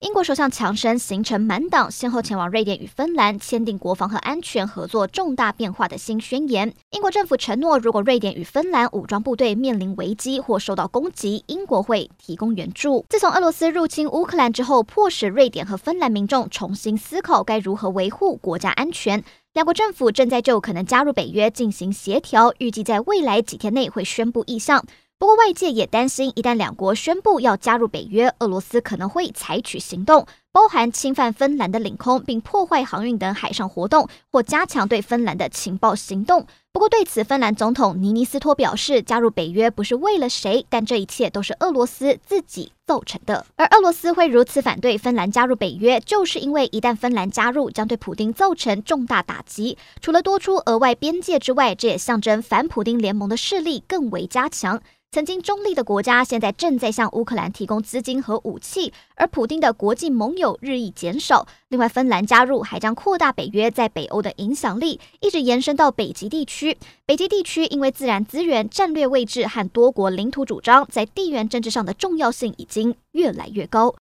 英国首相强生行程满档，先后前往瑞典与芬兰签订国防和安全合作重大变化的新宣言。英国政府承诺，如果瑞典与芬兰武装部队面临危机或受到攻击，英国会提供援助。自从俄罗斯入侵乌克兰之后，迫使瑞典和芬兰民众重新思考该如何维护国家安全。两国政府正在就可能加入北约进行协调，预计在未来几天内会宣布意向。不过，外界也担心，一旦两国宣布要加入北约，俄罗斯可能会采取行动，包含侵犯芬兰的领空，并破坏航运等海上活动，或加强对芬兰的情报行动。不过，对此，芬兰总统尼尼斯托表示，加入北约不是为了谁，但这一切都是俄罗斯自己造成的。而俄罗斯会如此反对芬兰加入北约，就是因为一旦芬兰加入，将对普丁造成重大打击。除了多出额外边界之外，这也象征反普丁联盟的势力更为加强。曾经中立的国家，现在正在向乌克兰提供资金和武器，而普丁的国际盟友日益减少。另外，芬兰加入还将扩大北约在北欧的影响力，一直延伸到北极地区。北极地区因为自然资源、战略位置和多国领土主张，在地缘政治上的重要性已经越来越高。